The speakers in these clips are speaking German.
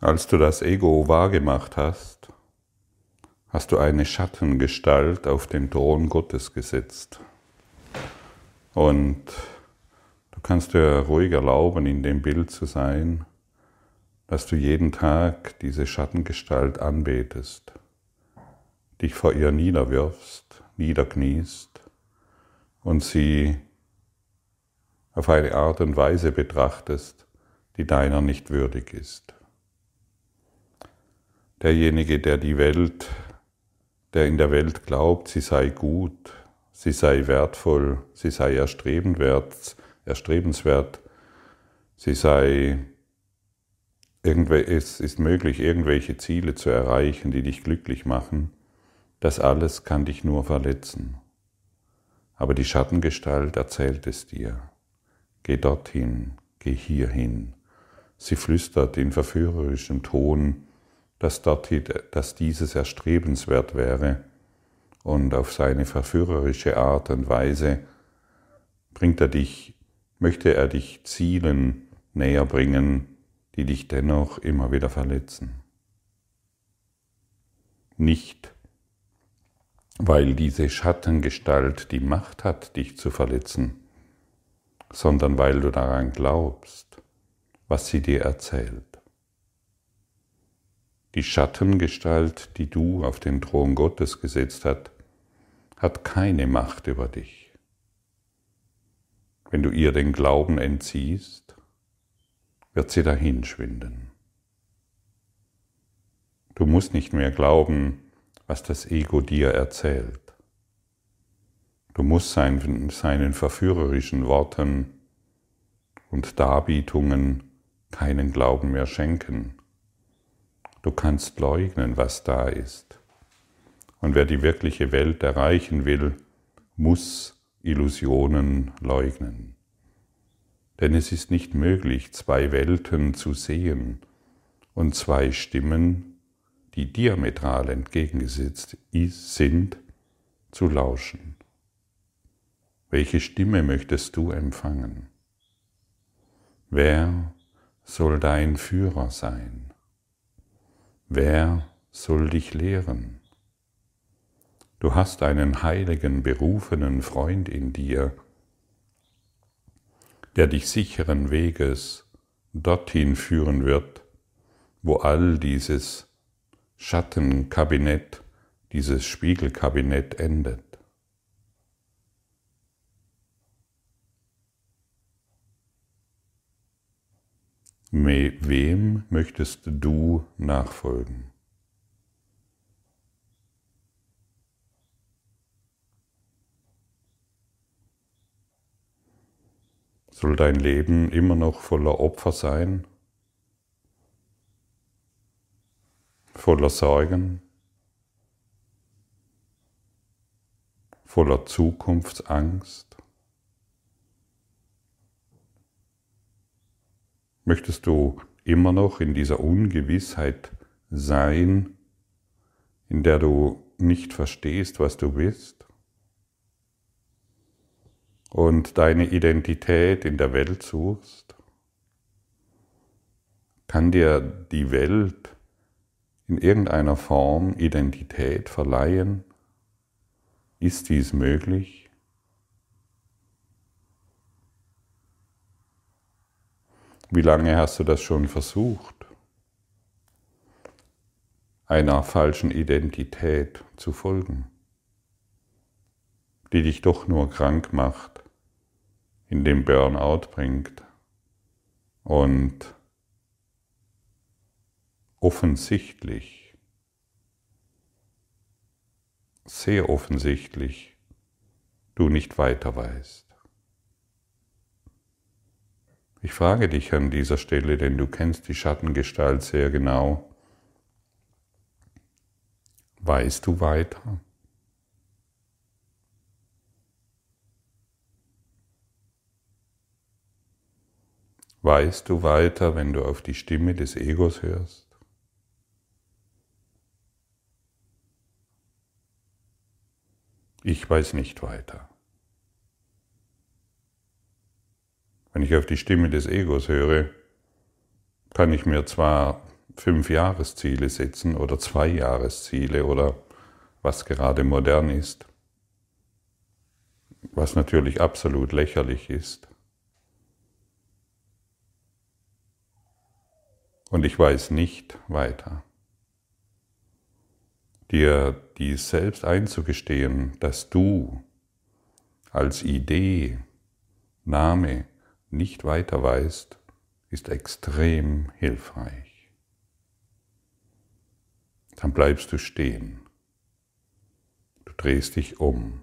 Als du das Ego wahrgemacht hast, hast du eine Schattengestalt auf den Thron Gottes gesetzt. Und du kannst dir ruhig erlauben, in dem Bild zu sein, dass du jeden Tag diese Schattengestalt anbetest, dich vor ihr niederwirfst, niederkniest und sie auf eine Art und Weise betrachtest, die deiner nicht würdig ist. Derjenige, der die Welt, der in der Welt glaubt, sie sei gut, sie sei wertvoll, sie sei erstrebenswert, erstrebenswert, sie sei es ist möglich, irgendwelche Ziele zu erreichen, die dich glücklich machen, das alles kann dich nur verletzen. Aber die Schattengestalt erzählt es dir. Geh dorthin, geh hierhin. Sie flüstert in verführerischem Ton, dass, dort, dass dieses erstrebenswert wäre und auf seine verführerische Art und Weise bringt er dich, möchte er dich Zielen näher bringen, die dich dennoch immer wieder verletzen. Nicht, weil diese Schattengestalt die Macht hat, dich zu verletzen, sondern weil du daran glaubst, was sie dir erzählt. Die Schattengestalt, die du auf den Thron Gottes gesetzt hast, hat keine Macht über dich. Wenn du ihr den Glauben entziehst, wird sie dahinschwinden. Du musst nicht mehr glauben, was das Ego dir erzählt. Du musst seinen, seinen verführerischen Worten und Darbietungen keinen Glauben mehr schenken. Du kannst leugnen, was da ist. Und wer die wirkliche Welt erreichen will, muss Illusionen leugnen. Denn es ist nicht möglich, zwei Welten zu sehen und zwei Stimmen, die diametral entgegengesetzt sind, zu lauschen. Welche Stimme möchtest du empfangen? Wer soll dein Führer sein? Wer soll dich lehren? Du hast einen heiligen, berufenen Freund in dir, der dich sicheren Weges dorthin führen wird, wo all dieses Schattenkabinett, dieses Spiegelkabinett endet. Wem möchtest du nachfolgen? Soll dein Leben immer noch voller Opfer sein? Voller Sorgen? Voller Zukunftsangst? Möchtest du immer noch in dieser Ungewissheit sein, in der du nicht verstehst, was du bist? und deine Identität in der Welt suchst, kann dir die Welt in irgendeiner Form Identität verleihen? Ist dies möglich? Wie lange hast du das schon versucht, einer falschen Identität zu folgen, die dich doch nur krank macht in den Burnout bringt und offensichtlich, sehr offensichtlich, du nicht weiter weißt. Ich frage dich an dieser Stelle, denn du kennst die Schattengestalt sehr genau. Weißt du weiter? Weißt du weiter, wenn du auf die Stimme des Egos hörst? Ich weiß nicht weiter. Ich auf die Stimme des Egos höre, kann ich mir zwar fünf Jahresziele setzen oder zwei Jahresziele oder was gerade modern ist, was natürlich absolut lächerlich ist. Und ich weiß nicht weiter. Dir dies selbst einzugestehen, dass du als Idee, Name nicht weiter weißt, ist extrem hilfreich. Dann bleibst du stehen. Du drehst dich um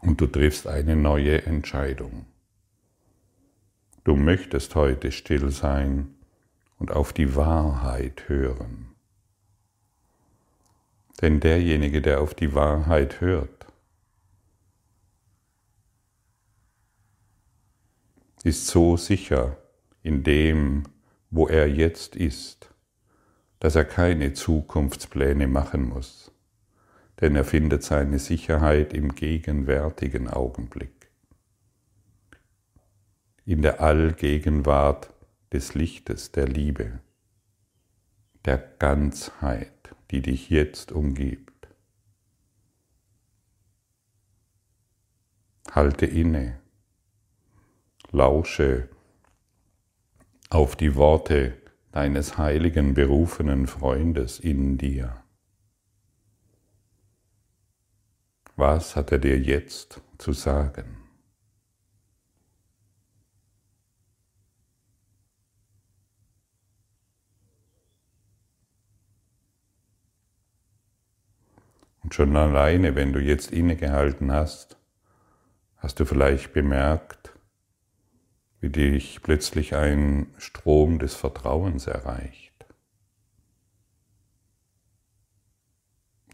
und du triffst eine neue Entscheidung. Du möchtest heute still sein und auf die Wahrheit hören. Denn derjenige, der auf die Wahrheit hört, ist so sicher in dem, wo er jetzt ist, dass er keine Zukunftspläne machen muss, denn er findet seine Sicherheit im gegenwärtigen Augenblick, in der Allgegenwart des Lichtes, der Liebe, der Ganzheit, die dich jetzt umgibt. Halte inne, lausche auf die Worte deines heiligen berufenen Freundes in dir. Was hat er dir jetzt zu sagen? Und schon alleine, wenn du jetzt innegehalten hast, hast du vielleicht bemerkt, wie dich plötzlich ein Strom des Vertrauens erreicht,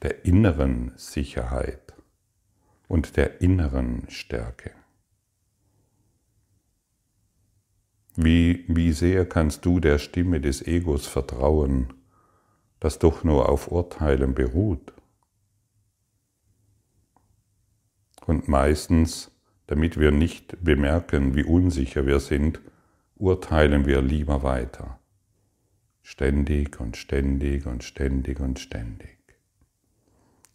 der inneren Sicherheit und der inneren Stärke. Wie, wie sehr kannst du der Stimme des Egos vertrauen, das doch nur auf Urteilen beruht? Und meistens, damit wir nicht bemerken, wie unsicher wir sind, urteilen wir lieber weiter. Ständig und ständig und ständig und ständig.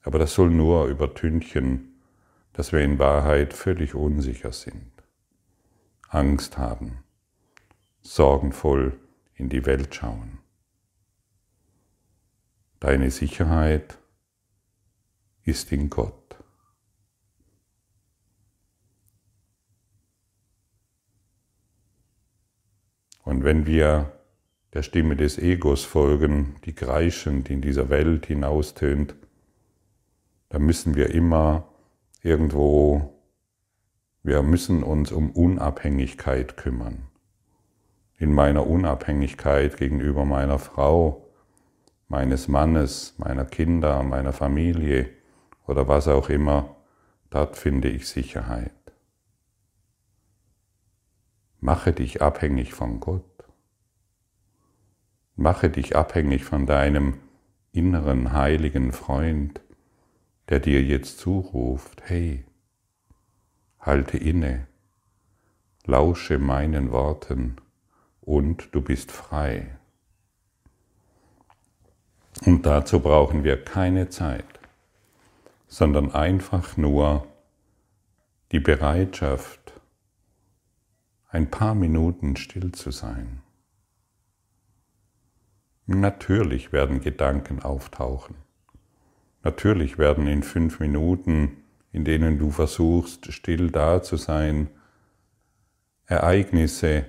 Aber das soll nur übertünchen, dass wir in Wahrheit völlig unsicher sind, Angst haben, sorgenvoll in die Welt schauen. Deine Sicherheit ist in Gott. Und wenn wir der Stimme des Egos folgen, die kreischend in dieser Welt hinaustönt, dann müssen wir immer irgendwo, wir müssen uns um Unabhängigkeit kümmern. In meiner Unabhängigkeit gegenüber meiner Frau, meines Mannes, meiner Kinder, meiner Familie oder was auch immer, dort finde ich Sicherheit. Mache dich abhängig von Gott. Mache dich abhängig von deinem inneren heiligen Freund, der dir jetzt zuruft, hey, halte inne, lausche meinen Worten und du bist frei. Und dazu brauchen wir keine Zeit, sondern einfach nur die Bereitschaft, ein paar Minuten still zu sein. Natürlich werden Gedanken auftauchen. Natürlich werden in fünf Minuten, in denen du versuchst, still da zu sein, Ereignisse,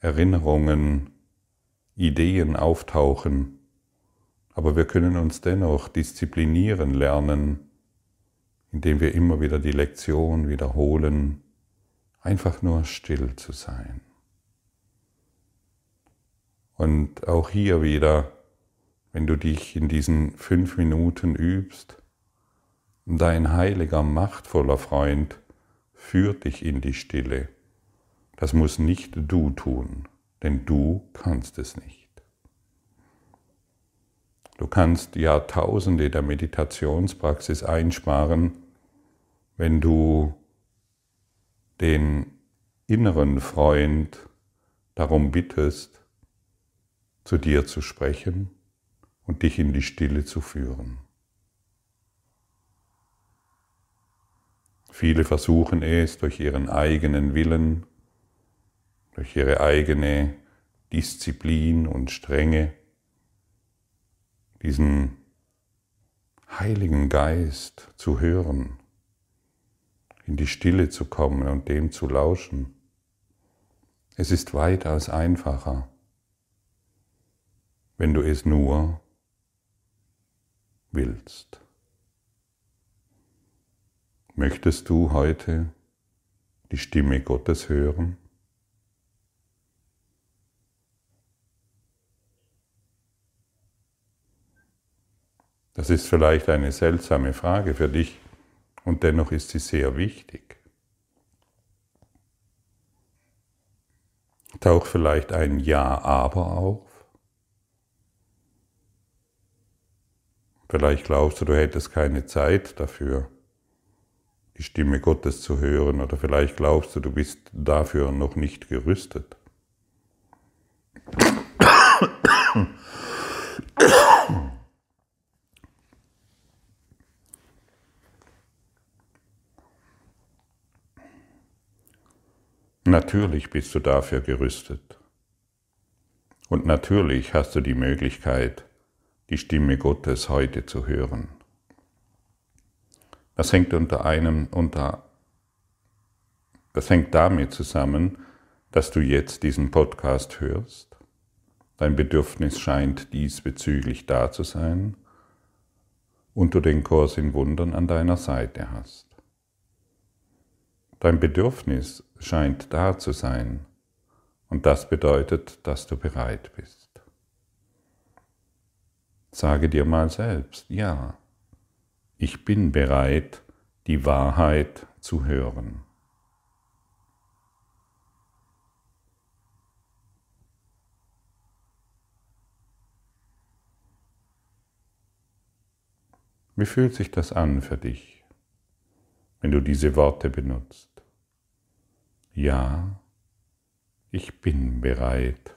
Erinnerungen, Ideen auftauchen, aber wir können uns dennoch disziplinieren lernen, indem wir immer wieder die Lektion wiederholen, einfach nur still zu sein. Und auch hier wieder, wenn du dich in diesen fünf Minuten übst, dein heiliger, machtvoller Freund führt dich in die Stille. Das muss nicht du tun, denn du kannst es nicht. Du kannst Jahrtausende der Meditationspraxis einsparen, wenn du den inneren Freund darum bittest, zu dir zu sprechen und dich in die Stille zu führen. Viele versuchen es durch ihren eigenen Willen, durch ihre eigene Disziplin und Strenge, diesen Heiligen Geist zu hören, in die Stille zu kommen und dem zu lauschen. Es ist weitaus einfacher, wenn du es nur willst. Möchtest du heute die Stimme Gottes hören? Das ist vielleicht eine seltsame Frage für dich und dennoch ist sie sehr wichtig. Taucht vielleicht ein Ja, aber auf? Vielleicht glaubst du, du hättest keine Zeit dafür, die Stimme Gottes zu hören, oder vielleicht glaubst du, du bist dafür noch nicht gerüstet. Natürlich bist du dafür gerüstet. Und natürlich hast du die Möglichkeit, die Stimme Gottes heute zu hören. Das hängt unter einem, unter, das hängt damit zusammen, dass du jetzt diesen Podcast hörst. Dein Bedürfnis scheint diesbezüglich da zu sein und du den Kurs in Wundern an deiner Seite hast. Dein Bedürfnis scheint da zu sein und das bedeutet, dass du bereit bist. Sage dir mal selbst, ja, ich bin bereit, die Wahrheit zu hören. Wie fühlt sich das an für dich, wenn du diese Worte benutzt? Ja, ich bin bereit,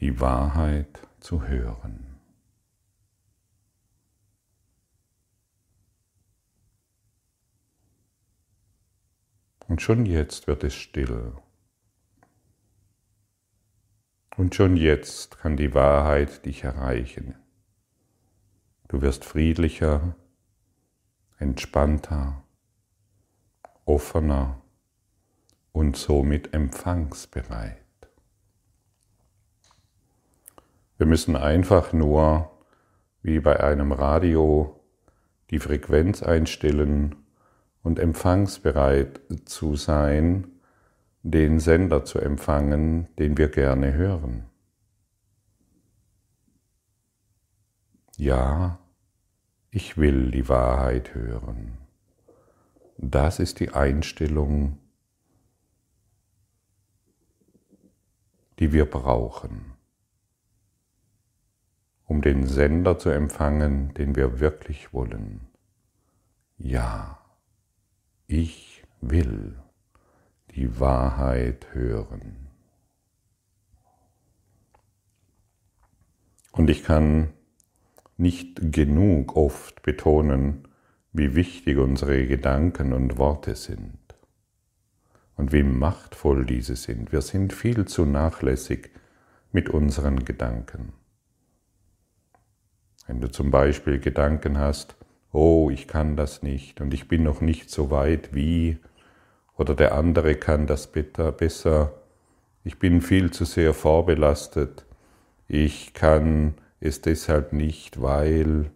die Wahrheit zu hören. Und schon jetzt wird es still. Und schon jetzt kann die Wahrheit dich erreichen. Du wirst friedlicher, entspannter, offener und somit empfangsbereit. Wir müssen einfach nur wie bei einem Radio die Frequenz einstellen und empfangsbereit zu sein, den Sender zu empfangen, den wir gerne hören. Ja, ich will die Wahrheit hören. Das ist die Einstellung, die wir brauchen, um den Sender zu empfangen, den wir wirklich wollen. Ja, ich will die Wahrheit hören. Und ich kann nicht genug oft betonen, wie wichtig unsere Gedanken und Worte sind und wie machtvoll diese sind. Wir sind viel zu nachlässig mit unseren Gedanken. Wenn du zum Beispiel Gedanken hast, oh, ich kann das nicht und ich bin noch nicht so weit wie, oder der andere kann das besser, ich bin viel zu sehr vorbelastet, ich kann es deshalb nicht, weil,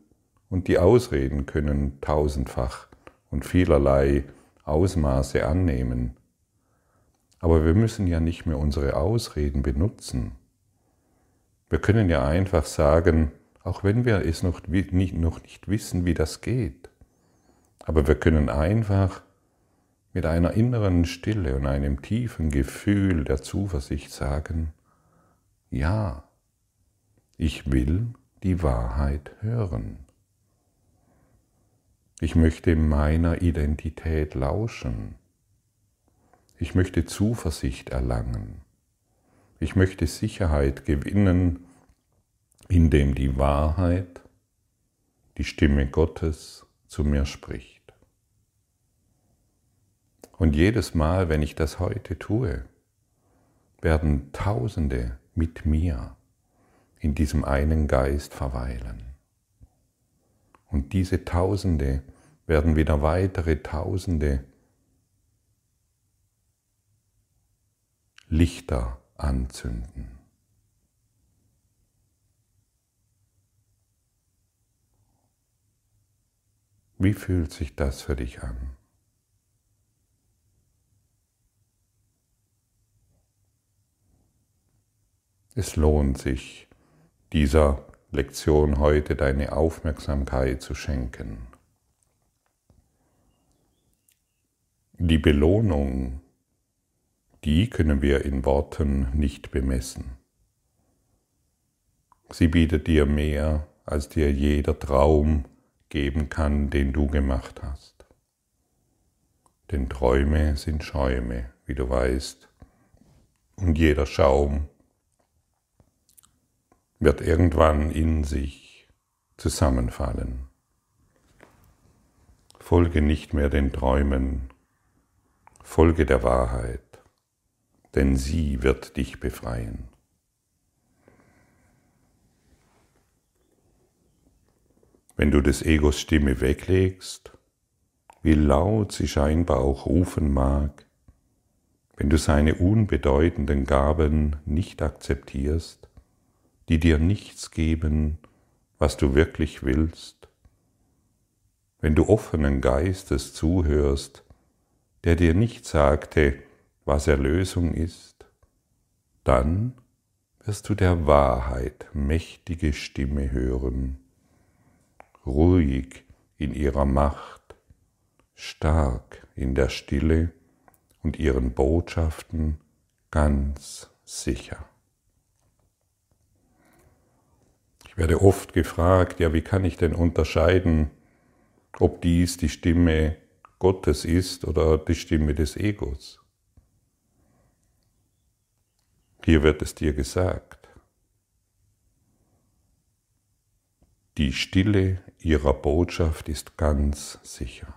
und die Ausreden können tausendfach und vielerlei Ausmaße annehmen. Aber wir müssen ja nicht mehr unsere Ausreden benutzen. Wir können ja einfach sagen, auch wenn wir es noch nicht, noch nicht wissen, wie das geht, aber wir können einfach mit einer inneren Stille und einem tiefen Gefühl der Zuversicht sagen, ja, ich will die Wahrheit hören. Ich möchte meiner Identität lauschen. Ich möchte Zuversicht erlangen. Ich möchte Sicherheit gewinnen in dem die Wahrheit, die Stimme Gottes zu mir spricht. Und jedes Mal, wenn ich das heute tue, werden Tausende mit mir in diesem einen Geist verweilen. Und diese Tausende werden wieder weitere Tausende Lichter anzünden. Wie fühlt sich das für dich an? Es lohnt sich, dieser Lektion heute deine Aufmerksamkeit zu schenken. Die Belohnung, die können wir in Worten nicht bemessen. Sie bietet dir mehr, als dir jeder Traum geben kann, den du gemacht hast. Denn Träume sind Schäume, wie du weißt, und jeder Schaum wird irgendwann in sich zusammenfallen. Folge nicht mehr den Träumen, Folge der Wahrheit, denn sie wird dich befreien. Wenn du des Egos Stimme weglegst, wie laut sie scheinbar auch rufen mag, wenn du seine unbedeutenden Gaben nicht akzeptierst, die dir nichts geben, was du wirklich willst, wenn du offenen Geistes zuhörst, der dir nicht sagte, was Erlösung ist, dann wirst du der Wahrheit mächtige Stimme hören, ruhig in ihrer Macht, stark in der Stille und ihren Botschaften ganz sicher. Ich werde oft gefragt, ja, wie kann ich denn unterscheiden, ob dies die Stimme Gottes ist oder die Stimme des Egos. Hier wird es dir gesagt. Die Stille ihrer Botschaft ist ganz sicher.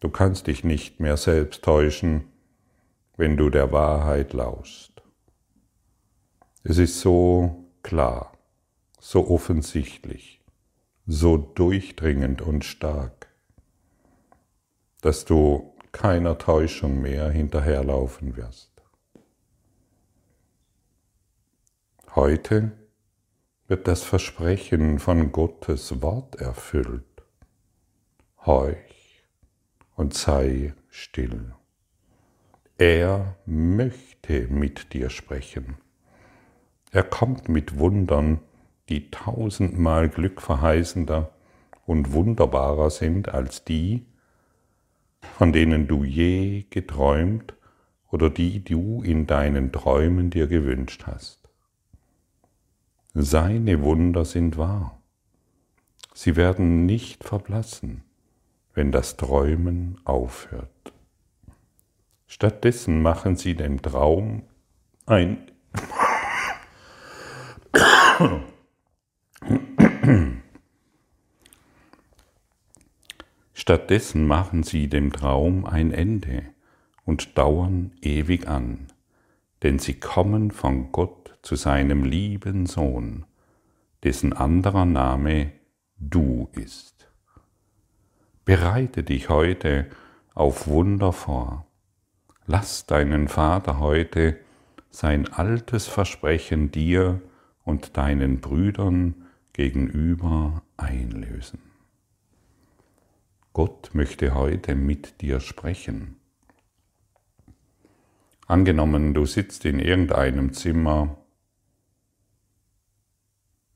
Du kannst dich nicht mehr selbst täuschen, wenn du der Wahrheit lauschst. Es ist so klar, so offensichtlich, so durchdringend und stark dass du keiner Täuschung mehr hinterherlaufen wirst. Heute wird das Versprechen von Gottes Wort erfüllt. Horch und sei still. Er möchte mit dir sprechen. Er kommt mit Wundern, die tausendmal glückverheißender und wunderbarer sind als die, von denen du je geträumt oder die du in deinen Träumen dir gewünscht hast. Seine Wunder sind wahr. Sie werden nicht verblassen, wenn das Träumen aufhört. Stattdessen machen sie dem Traum ein Stattdessen machen sie dem Traum ein Ende und dauern ewig an, denn sie kommen von Gott zu seinem lieben Sohn, dessen anderer Name du ist. Bereite dich heute auf Wunder vor. Lass deinen Vater heute sein altes Versprechen dir und deinen Brüdern gegenüber einlösen. Gott möchte heute mit dir sprechen. Angenommen, du sitzt in irgendeinem Zimmer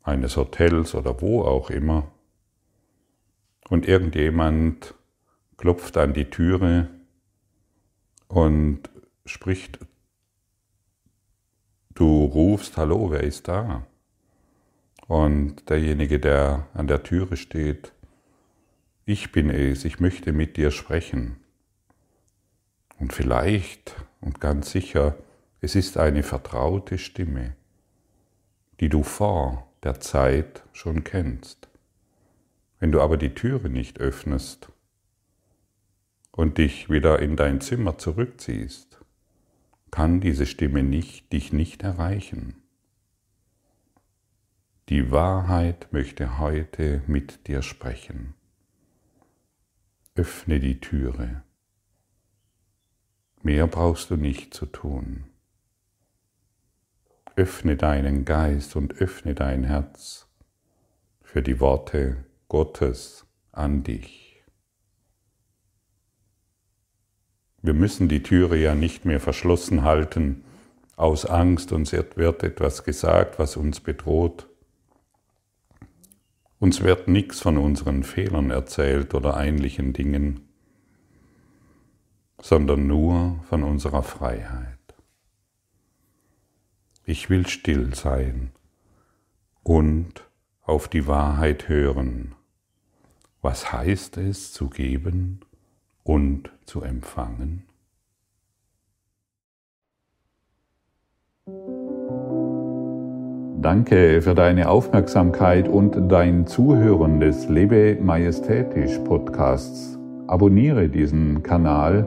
eines Hotels oder wo auch immer und irgendjemand klopft an die Türe und spricht, du rufst, hallo, wer ist da? Und derjenige, der an der Türe steht, ich bin es, ich möchte mit dir sprechen. Und vielleicht und ganz sicher, es ist eine vertraute Stimme, die du vor der Zeit schon kennst. Wenn du aber die Türe nicht öffnest und dich wieder in dein Zimmer zurückziehst, kann diese Stimme nicht, dich nicht erreichen. Die Wahrheit möchte heute mit dir sprechen. Öffne die Türe. Mehr brauchst du nicht zu tun. Öffne deinen Geist und öffne dein Herz für die Worte Gottes an dich. Wir müssen die Türe ja nicht mehr verschlossen halten aus Angst, uns wird etwas gesagt, was uns bedroht. Uns wird nichts von unseren Fehlern erzählt oder ähnlichen Dingen, sondern nur von unserer Freiheit. Ich will still sein und auf die Wahrheit hören. Was heißt es zu geben und zu empfangen? Danke für deine Aufmerksamkeit und dein Zuhören des Lebe Majestätisch Podcasts. Abonniere diesen Kanal,